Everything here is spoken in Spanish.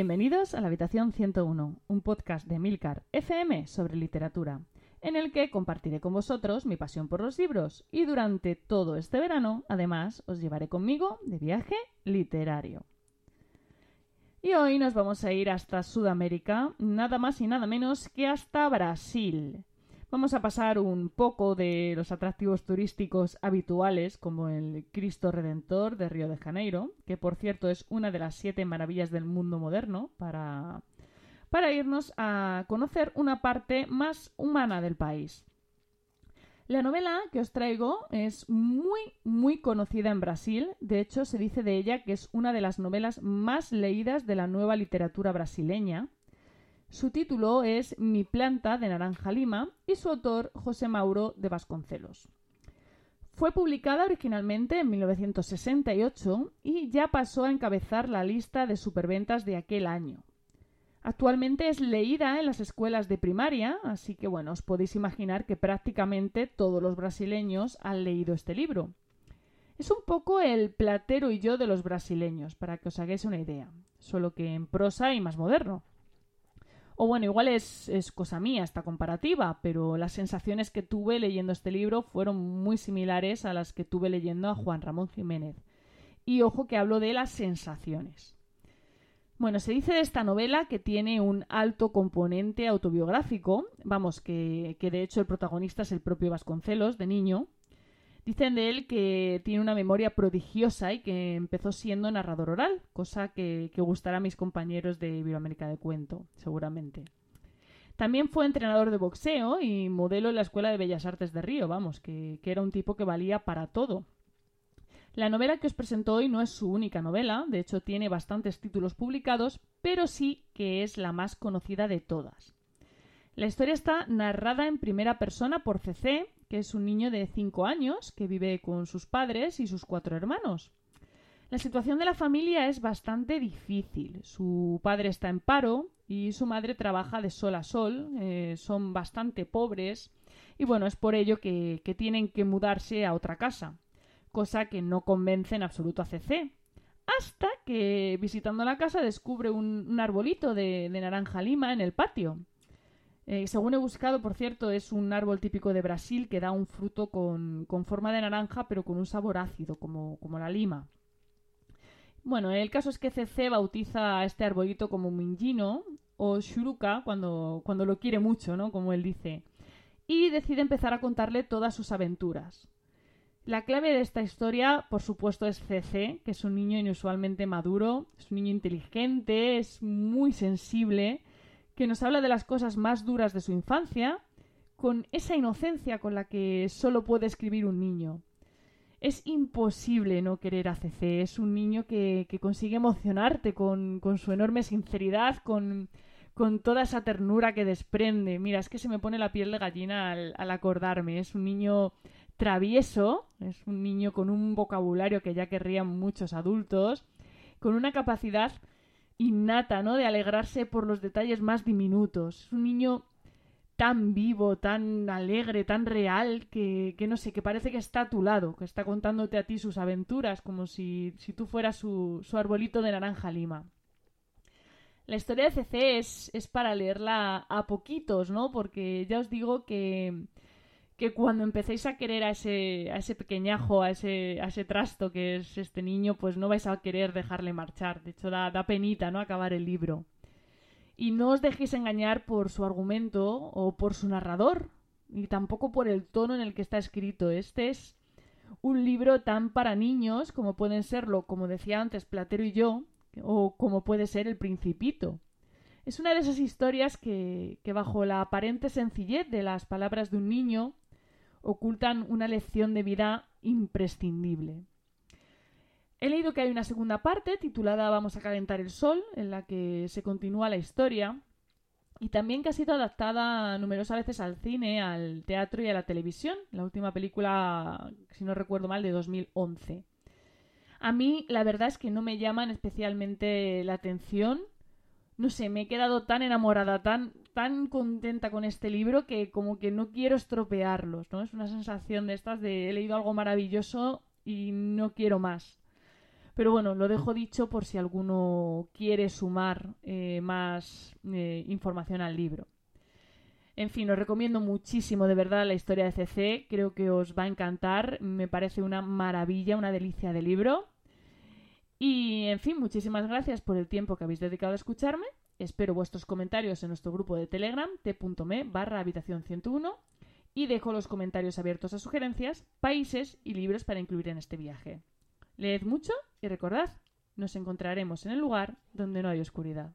Bienvenidos a la Habitación 101, un podcast de Milcar FM sobre literatura, en el que compartiré con vosotros mi pasión por los libros y durante todo este verano, además, os llevaré conmigo de viaje literario. Y hoy nos vamos a ir hasta Sudamérica, nada más y nada menos que hasta Brasil. Vamos a pasar un poco de los atractivos turísticos habituales, como el Cristo Redentor de Río de Janeiro, que por cierto es una de las siete maravillas del mundo moderno, para, para irnos a conocer una parte más humana del país. La novela que os traigo es muy, muy conocida en Brasil. De hecho, se dice de ella que es una de las novelas más leídas de la nueva literatura brasileña. Su título es Mi planta de Naranja Lima y su autor José Mauro de Vasconcelos. Fue publicada originalmente en 1968 y ya pasó a encabezar la lista de superventas de aquel año. Actualmente es leída en las escuelas de primaria, así que bueno, os podéis imaginar que prácticamente todos los brasileños han leído este libro. Es un poco el platero y yo de los brasileños, para que os hagáis una idea, solo que en prosa y más moderno. O bueno, igual es, es cosa mía esta comparativa, pero las sensaciones que tuve leyendo este libro fueron muy similares a las que tuve leyendo a Juan Ramón Jiménez. Y ojo que hablo de las sensaciones. Bueno, se dice de esta novela que tiene un alto componente autobiográfico, vamos, que, de hecho el protagonista es el propio Vasconcelos, de niño. Dicen de él que tiene una memoria prodigiosa y que empezó siendo narrador oral, cosa que, gustará a mis compañeros de Iberoamérica de Cuento, seguramente. También fue entrenador de boxeo y modelo en la Escuela de Bellas Artes de Río, vamos, que, que era un tipo que valía para todo, la novela que os presento hoy no es su única novela, de hecho tiene bastantes títulos publicados, pero sí que es la más conocida de todas. La historia está narrada en primera persona por CC, que es un niño de 5 años que vive con sus padres y sus cuatro hermanos. La situación de la familia es bastante difícil. Su padre está en paro y su madre trabaja de sol a sol. Eh, son bastante pobres y bueno, es por ello que tienen que mudarse a otra casa cosa que no convence en absoluto a CC. Hasta que, visitando la casa, descubre un, arbolito de, naranja lima en el patio. Eh, según he buscado, por cierto, es un árbol típico de Brasil que da un fruto con, forma de naranja, pero con un sabor ácido, como, como la lima. Bueno, el caso es que CC bautiza a este arbolito como Mingino o Shuruka cuando, cuando lo quiere mucho, ¿no? Como él dice. Y decide empezar a contarle todas sus aventuras. La clave de esta historia, por supuesto, es CC, que es un niño inusualmente maduro, es un niño inteligente, es muy sensible, que nos habla de las cosas más duras de su infancia, con esa inocencia con la que solo puede escribir un niño. Es imposible no querer a CC, es un niño que, consigue emocionarte con, su enorme sinceridad, con, toda esa ternura que desprende. Mira, es que se me pone la piel de gallina al acordarme. Es un niño travieso, es un niño con un vocabulario que ya querrían muchos adultos, con una capacidad innata, ¿no? De alegrarse por los detalles más diminutos. Es un niño tan vivo, tan alegre, tan real, que, que, no sé, que parece que está a tu lado, que está contándote a ti sus aventuras, como si, si tú fueras su, su arbolito de naranja lima. La historia de CC es, es para leerla a poquitos, ¿no? Porque ya os digo que, que cuando empecéis a querer a ese, a ese pequeñajo, a ese, a ese trasto que es este niño, pues no vais a querer dejarle marchar. De hecho, da, da penita, ¿no? Acabar el libro. Y no os dejéis engañar por su argumento o por su narrador, ni tampoco por el tono en el que está escrito. Este es un libro tan para niños como pueden serlo, como decía antes, Platero y yo, o como puede ser El Principito. Es una de esas historias que, que bajo la aparente sencillez de las palabras de un niño ocultan una lección de vida imprescindible. He leído que hay una segunda parte titulada Vamos a calentar el sol, en la que se continúa la historia, y también que ha sido adaptada numerosas veces al cine, al teatro y a la televisión, la última película, si no recuerdo mal, de 2011. A mí la verdad es que no me llaman especialmente la atención. No sé, me he quedado tan enamorada, tan tan contenta con este libro que como que no quiero estropearlos, ¿no? Es una sensación de estas de he leído algo maravilloso y no quiero más. Pero bueno, lo dejo dicho por si alguno quiere sumar eh, más eh, información al libro. En fin, os recomiendo muchísimo de verdad la historia de CC, creo que os va a encantar, me parece una maravilla, una delicia de libro. Y en fin, muchísimas gracias por el tiempo que habéis dedicado a escucharme. Espero vuestros comentarios en nuestro grupo de Telegram, t.me barra habitación 101, y dejo los comentarios abiertos a sugerencias, países y libros para incluir en este viaje. Leed mucho y recordad, nos encontraremos en el lugar donde no hay oscuridad.